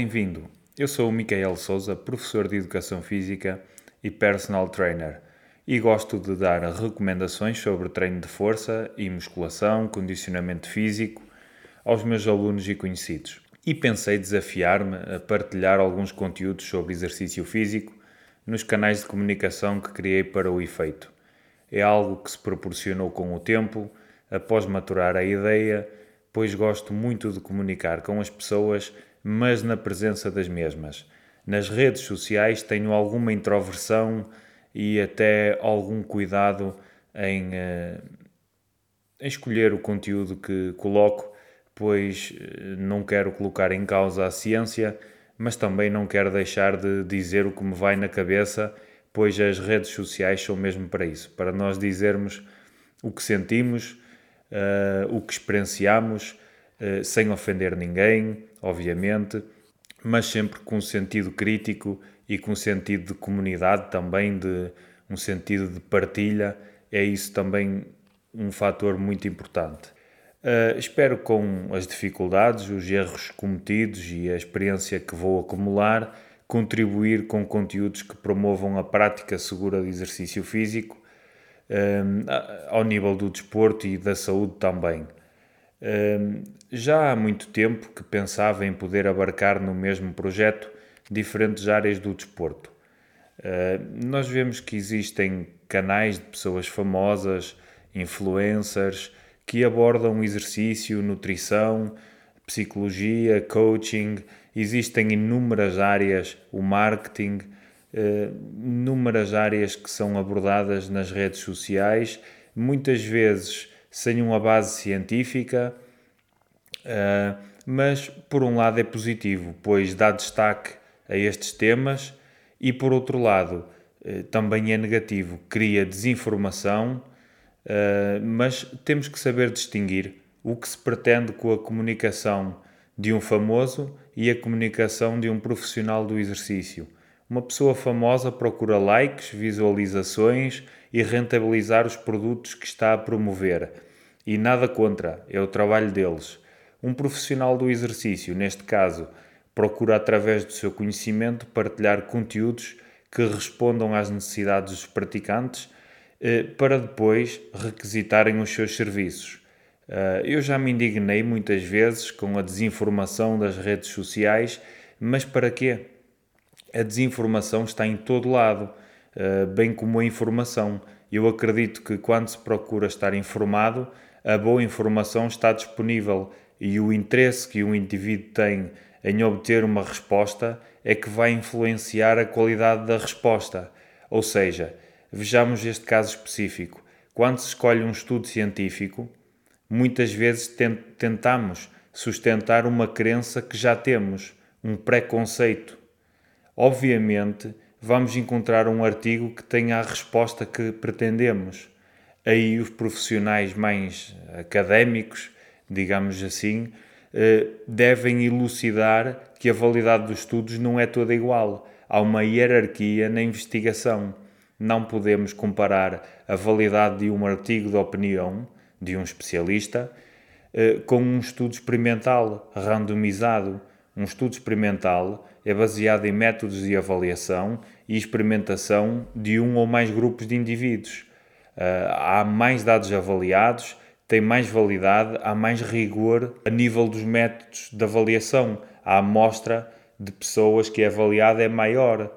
bem-vindo. Eu sou o Micael Souza, professor de Educação Física e personal trainer, e gosto de dar recomendações sobre treino de força e musculação, condicionamento físico aos meus alunos e conhecidos. E pensei desafiar-me a partilhar alguns conteúdos sobre exercício físico nos canais de comunicação que criei para o efeito. É algo que se proporcionou com o tempo, após maturar a ideia, pois gosto muito de comunicar com as pessoas, mas na presença das mesmas. Nas redes sociais tenho alguma introversão e até algum cuidado em, uh, em escolher o conteúdo que coloco, pois uh, não quero colocar em causa a ciência, mas também não quero deixar de dizer o que me vai na cabeça pois as redes sociais são mesmo para isso para nós dizermos o que sentimos, uh, o que experienciamos, sem ofender ninguém, obviamente, mas sempre com um sentido crítico e com um sentido de comunidade também, de um sentido de partilha. É isso também um fator muito importante. Uh, espero com as dificuldades, os erros cometidos e a experiência que vou acumular contribuir com conteúdos que promovam a prática segura de exercício físico um, ao nível do desporto e da saúde também. Já há muito tempo que pensava em poder abarcar no mesmo projeto diferentes áreas do desporto. Uh, nós vemos que existem canais de pessoas famosas, influencers, que abordam exercício, nutrição, psicologia, coaching existem inúmeras áreas, o marketing, uh, inúmeras áreas que são abordadas nas redes sociais, muitas vezes sem uma base científica, uh, mas por um lado é positivo, pois dá destaque a estes temas, e por outro lado uh, também é negativo, cria desinformação, mas temos que saber distinguir o que se pretende com a comunicação de um famoso e a comunicação de um profissional do exercício. Uma pessoa famosa procura likes, visualizações e rentabilizar os produtos que está a promover. E nada contra, é o trabalho deles. Um profissional do exercício, neste caso, procura através do seu conhecimento partilhar conteúdos que respondam às necessidades dos praticantes eh, para depois requisitarem os seus serviços. Uh, eu já me indignei muitas vezes com a desinformação das redes sociais, mas para quê? A desinformação está em todo lado, bem como a informação. Eu acredito que quando se procura estar informado, a boa informação está disponível e o interesse que um indivíduo tem em obter uma resposta é que vai influenciar a qualidade da resposta. Ou seja, vejamos este caso específico. Quando se escolhe um estudo científico, muitas vezes tentamos sustentar uma crença que já temos, um preconceito. Obviamente, vamos encontrar um artigo que tenha a resposta que pretendemos. Aí os profissionais mais académicos, digamos assim, eh, devem elucidar que a validade dos estudos não é toda igual. Há uma hierarquia na investigação. Não podemos comparar a validade de um artigo de opinião de um especialista eh, com um estudo experimental randomizado. Um estudo experimental é baseado em métodos de avaliação e experimentação de um ou mais grupos de indivíduos. Eh, há mais dados avaliados, tem mais validade, há mais rigor a nível dos métodos de avaliação. A amostra de pessoas que é avaliada é maior.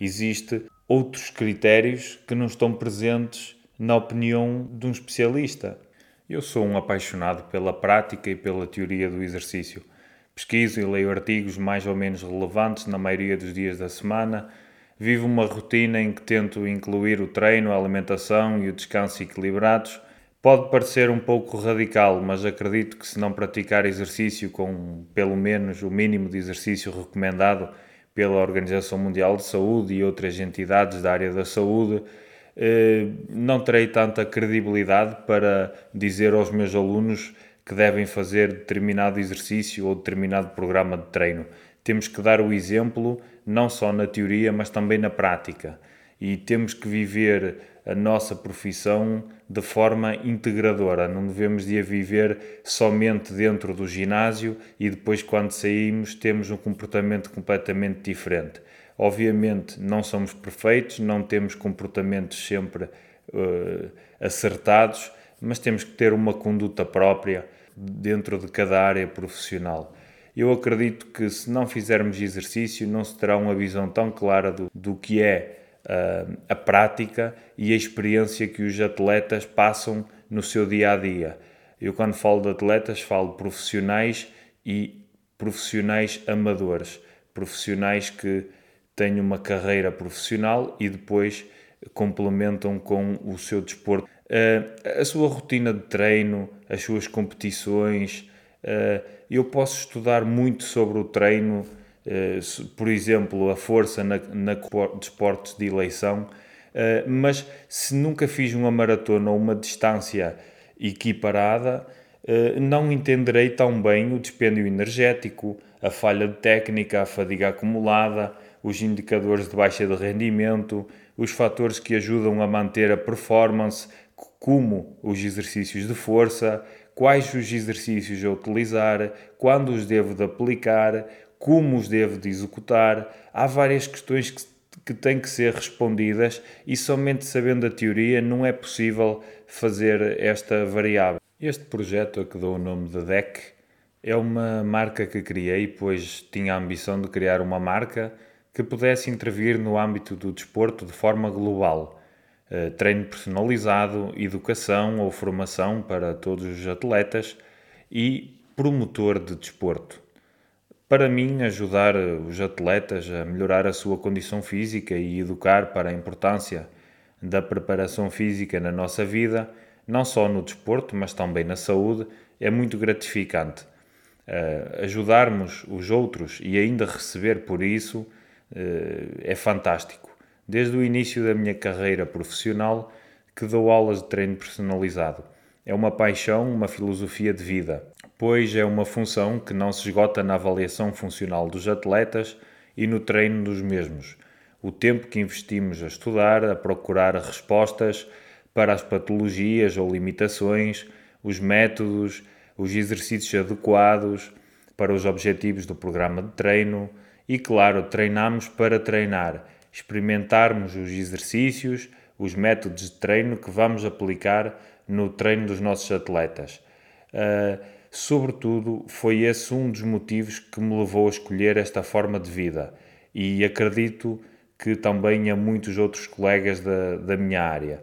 Existem outros critérios que não estão presentes na opinião de um especialista. Eu sou um apaixonado pela prática e pela teoria do exercício. Pesquiso e leio artigos mais ou menos relevantes na maioria dos dias da semana. Vivo uma rotina em que tento incluir o treino, a alimentação e o descanso equilibrados. Pode parecer um pouco radical, mas acredito que se não praticar exercício com pelo menos o mínimo de exercício recomendado pela Organização Mundial de Saúde e outras entidades da área da saúde, eh, não terei tanta credibilidade para dizer aos meus alunos que devem fazer determinado exercício ou determinado programa de treino. Temos que dar o exemplo, não só na teoria, mas também na prática. E temos que viver a nossa profissão de forma integradora. Não devemos de a viver somente dentro do ginásio e depois, quando saímos, temos um comportamento completamente diferente. Obviamente, não somos perfeitos, não temos comportamentos sempre uh, acertados, mas temos que ter uma conduta própria dentro de cada área profissional. Eu acredito que se não fizermos exercício, não se terá uma visão tão clara do, do que é uh, a prática e a experiência que os atletas passam no seu dia a dia. Eu, quando falo de atletas, falo profissionais e profissionais amadores, profissionais que têm uma carreira profissional e depois complementam com o seu desporto. Uh, a sua rotina de treino, as suas competições. Uh, eu posso estudar muito sobre o treino eh, por exemplo, a força na, na desportos de eleição, eh, mas se nunca fiz uma maratona ou uma distância equiparada, eh, não entenderei tão bem o dispêndio energético, a falha de técnica, a fadiga acumulada, os indicadores de baixa de rendimento, os fatores que ajudam a manter a performance, como os exercícios de força, quais os exercícios a utilizar, quando os devo de aplicar, como os devo de executar. Há várias questões que, que têm que ser respondidas e somente sabendo a teoria não é possível fazer esta variável. Este projeto a que dou o nome de DEC é uma marca que criei, pois tinha a ambição de criar uma marca que pudesse intervir no âmbito do desporto de forma global. Uh, treino personalizado, educação ou formação para todos os atletas e promotor de desporto. Para mim, ajudar os atletas a melhorar a sua condição física e educar para a importância da preparação física na nossa vida, não só no desporto, mas também na saúde, é muito gratificante. Uh, ajudarmos os outros e ainda receber por isso uh, é fantástico. Desde o início da minha carreira profissional que dou aulas de treino personalizado. É uma paixão, uma filosofia de vida pois é uma função que não se esgota na avaliação funcional dos atletas e no treino dos mesmos. O tempo que investimos a estudar, a procurar respostas para as patologias ou limitações, os métodos, os exercícios adequados para os objetivos do programa de treino e, claro, treinamos para treinar, experimentarmos os exercícios, os métodos de treino que vamos aplicar no treino dos nossos atletas. Uh, Sobretudo, foi esse um dos motivos que me levou a escolher esta forma de vida e acredito que também a muitos outros colegas da, da minha área.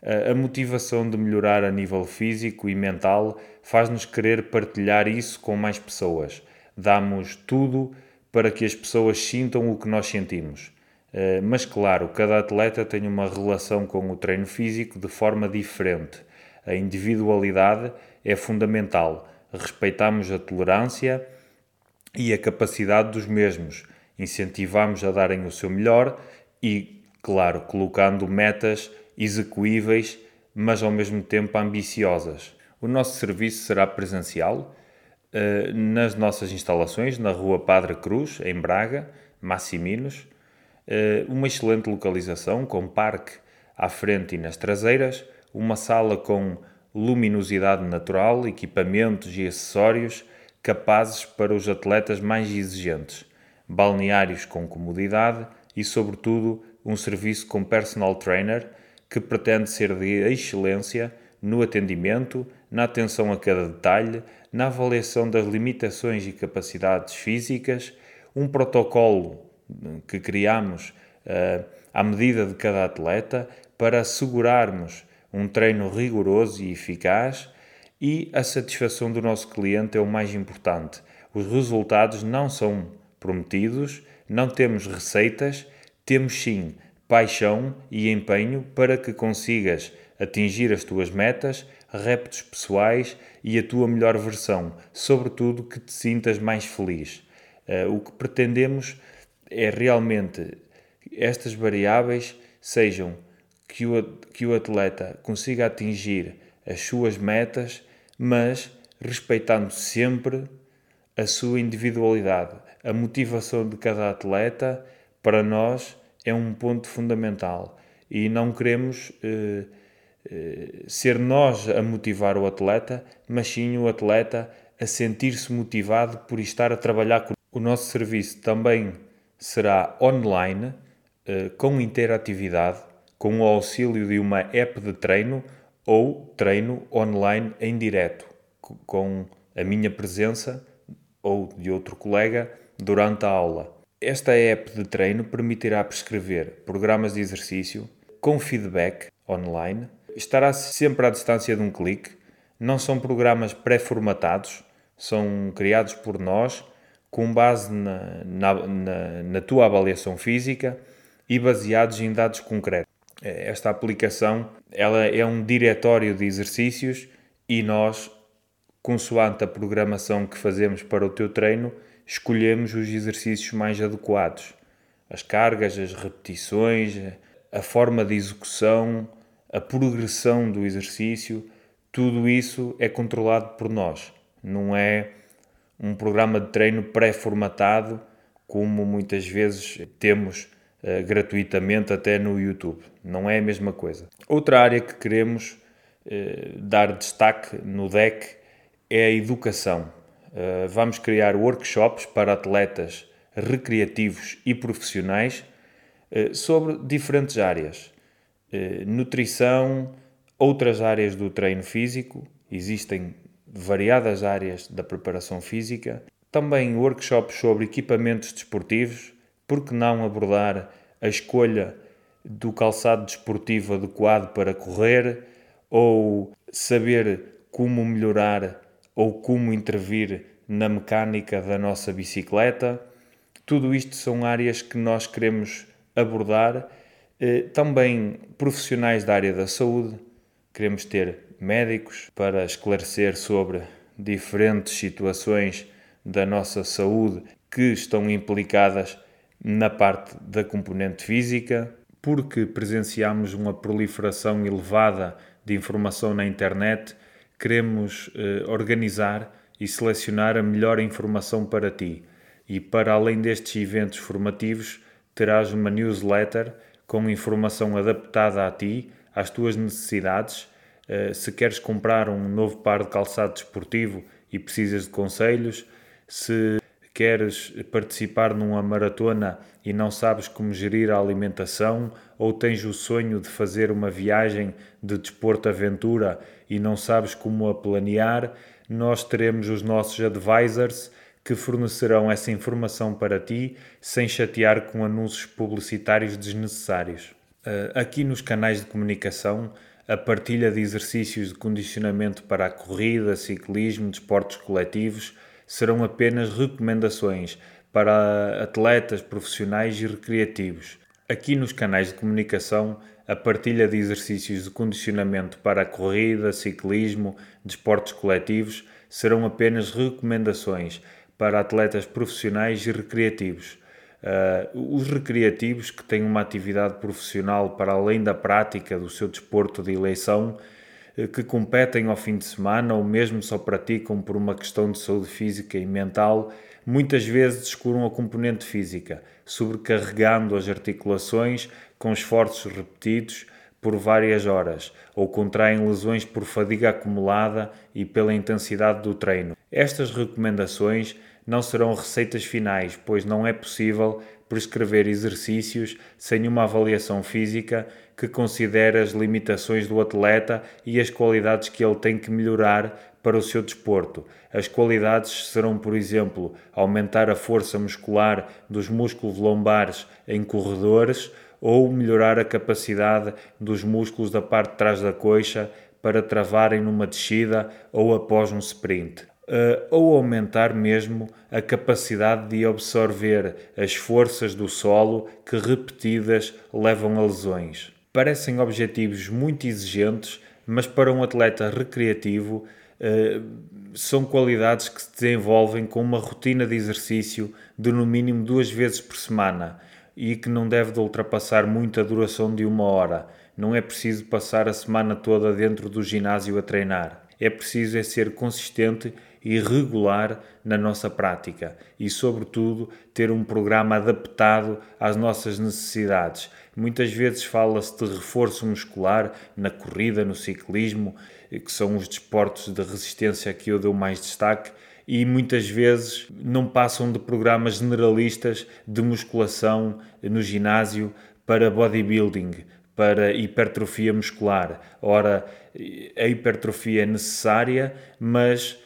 A, a motivação de melhorar a nível físico e mental faz-nos querer partilhar isso com mais pessoas. Damos tudo para que as pessoas sintam o que nós sentimos. Uh, mas, claro, cada atleta tem uma relação com o treino físico de forma diferente. A individualidade é fundamental respeitamos a tolerância e a capacidade dos mesmos, incentivamos a darem o seu melhor e, claro, colocando metas execuíveis, mas ao mesmo tempo ambiciosas. O nosso serviço será presencial uh, nas nossas instalações na Rua Padre Cruz, em Braga, Massiminos. Uh, uma excelente localização com parque à frente e nas traseiras, uma sala com luminosidade natural, equipamentos e acessórios capazes para os atletas mais exigentes, balneários com comodidade e, sobretudo, um serviço com personal trainer que pretende ser de excelência no atendimento, na atenção a cada detalhe, na avaliação das limitações e capacidades físicas, um protocolo que criamos uh, à medida de cada atleta para assegurarmos um treino rigoroso e eficaz e a satisfação do nosso cliente é o mais importante. Os resultados não são prometidos, não temos receitas, temos sim paixão e empenho para que consigas atingir as tuas metas, reptos pessoais e a tua melhor versão, sobretudo que te sintas mais feliz. Uh, o que pretendemos é realmente estas variáveis sejam que o, que o atleta consiga atingir as suas metas, mas respeitando sempre a sua individualidade. A motivação de cada atleta, para nós, é um ponto fundamental e não queremos eh, eh, ser nós a motivar o atleta, mas sim o atleta a sentir-se motivado por estar a trabalhar com o nosso serviço também será online, eh, com interatividade, com o auxílio de uma app de treino ou treino online em direto, com a minha presença ou de outro colega durante a aula. Esta app de treino permitirá prescrever programas de exercício com feedback online, estará sempre à distância de um clique, não são programas pré-formatados, são criados por nós com base na, na, na, na tua avaliação física e baseados em dados concretos. Esta aplicação ela é um diretório de exercícios e nós, consoante a programação que fazemos para o teu treino, escolhemos os exercícios mais adequados. As cargas, as repetições, a forma de execução, a progressão do exercício, tudo isso é controlado por nós. Não é um programa de treino pré-formatado, como muitas vezes temos uh, gratuitamente até no YouTube. Não é a mesma coisa. Outra área que queremos uh, dar destaque no DEC é a educação. Uh, vamos criar workshops para atletas recreativos e profissionais sobre diferentes áreas. nutrição, outras áreas do treino físico, existem variadas áreas da preparação física, também workshops sobre equipamentos desportivos, por que não abordar a escolha do calçado desportivo adequado para correr ou saber como melhorar ou como intervir na mecânica da nossa bicicleta. Tudo isto são áreas que nós queremos abordar. Eh, também profissionais da área da saúde, queremos ter médicos para esclarecer sobre diferentes situações da nossa saúde que estão implicadas na parte da componente física, porque presenciamos uma proliferação elevada de informação na internet, queremos eh, organizar e selecionar a melhor informação para ti. E para além destes eventos formativos, terás uma newsletter com informação adaptada a ti, às tuas necessidades se queres comprar um novo par de calçado desportivo e precisas de conselhos, se queres participar numa maratona e não sabes como gerir a alimentação, ou tens o sonho de fazer uma viagem de desporto-aventura e não sabes como a planear, nós teremos os nossos advisors que fornecerão essa informação para ti sem chatear com anúncios publicitários desnecessários. Eh, aqui nos canais de comunicação a partilha de exercícios de condicionamento para a corrida, ciclismo, desportos coletivos serão apenas recomendações para atletas profissionais e recreativos. Aqui nos canais de comunicação, a partilha de exercícios de condicionamento para a corrida, ciclismo, desportos coletivos serão apenas recomendações para atletas profissionais e recreativos. Uh, os recreativos que têm uma atividade profissional para além da prática do seu desporto de eleição, uh, que competem ao fim de semana ou mesmo só praticam por uma questão de saúde física e mental, muitas vezes descuram a componente física, sobrecarregando as articulações com esforços repetidos por várias horas ou contraem lesões por fadiga acumulada e pela intensidade do treino. Estas recomendações não serão receitas finais, pois não é possível prescrever exercícios sem uma avaliação física que considere as limitações do atleta e as qualidades que ele tem que melhorar para o seu desporto. As qualidades serão, por exemplo, aumentar a força muscular dos músculos lombares em corredores ou melhorar a capacidade dos músculos da parte de trás da coxa para travarem numa descida ou após um sprint uh, ou aumentar mesmo a capacidade de absorver as forças do solo que repetidas levam a lesões. Parecem objetivos muito exigentes, mas para um atleta recreativo uh, são qualidades que se desenvolvem com uma rotina de exercício de no mínimo duas vezes por semana e que não deve de ultrapassar muito a duração de uma hora. Não é preciso passar a semana toda dentro do ginásio a treinar. É preciso é ser consistente e regular na nossa prática e, sobretudo, ter um programa adaptado às nossas necessidades. Muitas vezes fala-se de reforço muscular na corrida, no ciclismo, que são os desportos de resistência que eu dou mais destaque e muitas vezes não passam de programas generalistas de musculação no ginásio para bodybuilding, para hipertrofia muscular. Ora, a hipertrofia é necessária, mas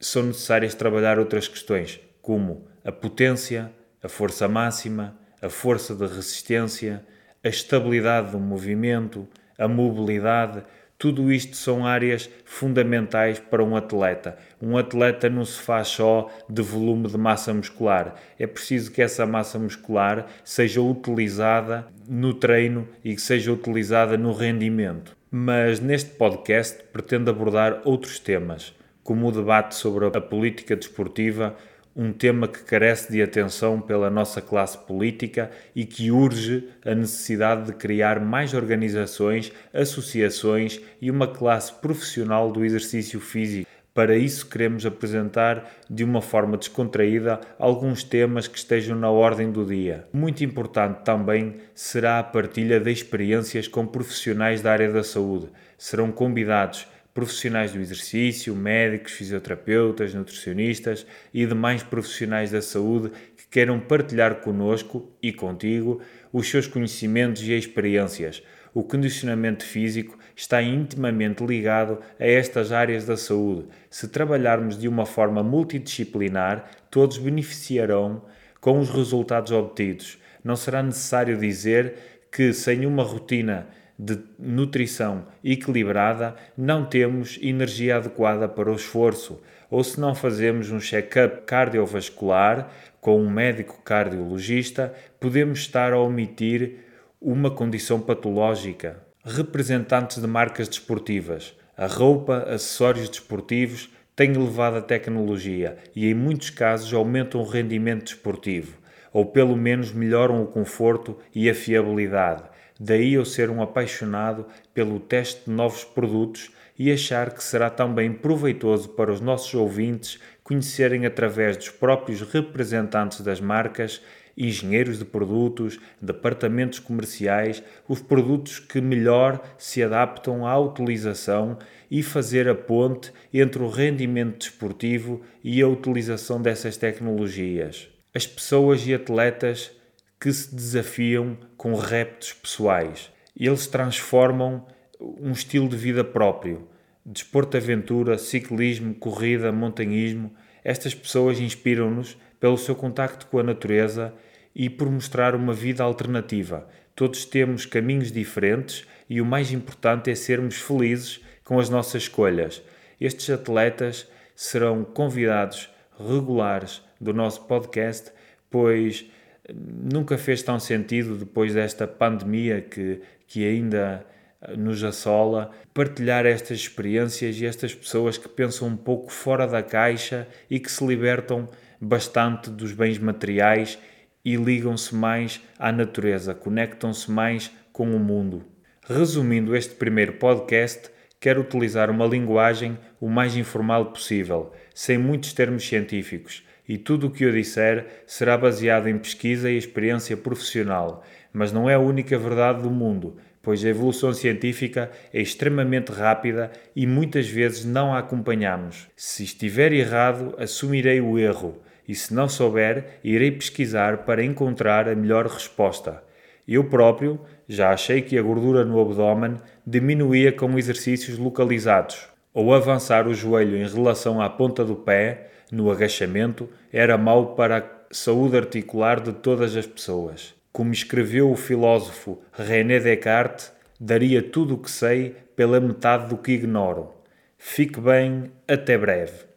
são necessárias trabalhar outras questões, como a potência, a força máxima, a força de resistência, a estabilidade do movimento, a mobilidade tudo isto são áreas fundamentais para um atleta. Um atleta não se faz só de volume de massa muscular. É preciso que essa massa muscular seja utilizada no treino e que seja utilizada no rendimento. Mas neste podcast pretendo abordar outros temas, como o debate sobre a política desportiva, um tema que carece de atenção pela nossa classe política e que urge a necessidade de criar mais organizações, associações e uma classe profissional do exercício físico. Para isso, queremos apresentar de uma forma descontraída alguns temas que estejam na ordem do dia. Muito importante também será a partilha de experiências com profissionais da área da saúde. Serão convidados profissionais do exercício, médicos, fisioterapeutas, nutricionistas e demais profissionais da saúde que queiram partilhar conosco e contigo os seus conhecimentos e experiências. O condicionamento físico está intimamente ligado a estas áreas da saúde. Se trabalharmos de uma forma multidisciplinar, todos beneficiarão com os resultados obtidos. Não será necessário dizer que, sem uma rotina de nutrição equilibrada, não temos energia adequada para o esforço, ou se não fazemos um check-up cardiovascular com um médico cardiologista, podemos estar a omitir uma condição patológica. Representantes de marcas desportivas, a roupa, acessórios desportivos têm elevada tecnologia e, em muitos casos, aumentam o rendimento desportivo, ou pelo menos melhoram o conforto e a fiabilidade Daí eu ser um apaixonado pelo teste de novos produtos e achar que será também proveitoso para os nossos ouvintes conhecerem através dos próprios representantes das marcas, engenheiros de produtos, departamentos comerciais, os produtos que melhor se adaptam à utilização e fazer a ponte entre o rendimento desportivo e a utilização dessas tecnologias. As pessoas e atletas que se desafiam com reptos pessoais. Eles transformam um estilo de vida próprio. Desporto aventura, ciclismo, corrida, montanhismo. Estas pessoas inspiram-nos pelo seu contacto com a natureza e por mostrar uma vida alternativa. Todos temos caminhos diferentes e o mais importante é sermos felizes com as nossas escolhas. Estes atletas serão convidados regulares do nosso podcast, pois nunca fez tão sentido depois desta pandemia que, que ainda nos assola, partilhar estas experiências e estas pessoas que pensam um pouco fora da caixa e que se libertam bastante dos bens materiais e ligam-se mais à natureza, conectam-se mais com o mundo. Resumindo este primeiro podcast, quero utilizar uma linguagem o mais informal possível, sem muitos termos científicos e tudo o que eu disser será baseado em pesquisa e experiência profissional, mas não é a única verdade do mundo, pois a evolução científica é extremamente rápida e muitas vezes não a acompanhamos. Se estiver errado, assumirei o erro, e se não souber, irei pesquisar para encontrar a melhor resposta. Eu próprio já achei que a gordura no abdômen diminuía com exercícios localizados, ou avançar o joelho em relação à ponta do pé no agachamento era mau para a saúde articular de todas as pessoas. Como escreveu o filósofo René Descartes, daria tudo o que sei pela metade do que ignoro. Fique bem, até breve.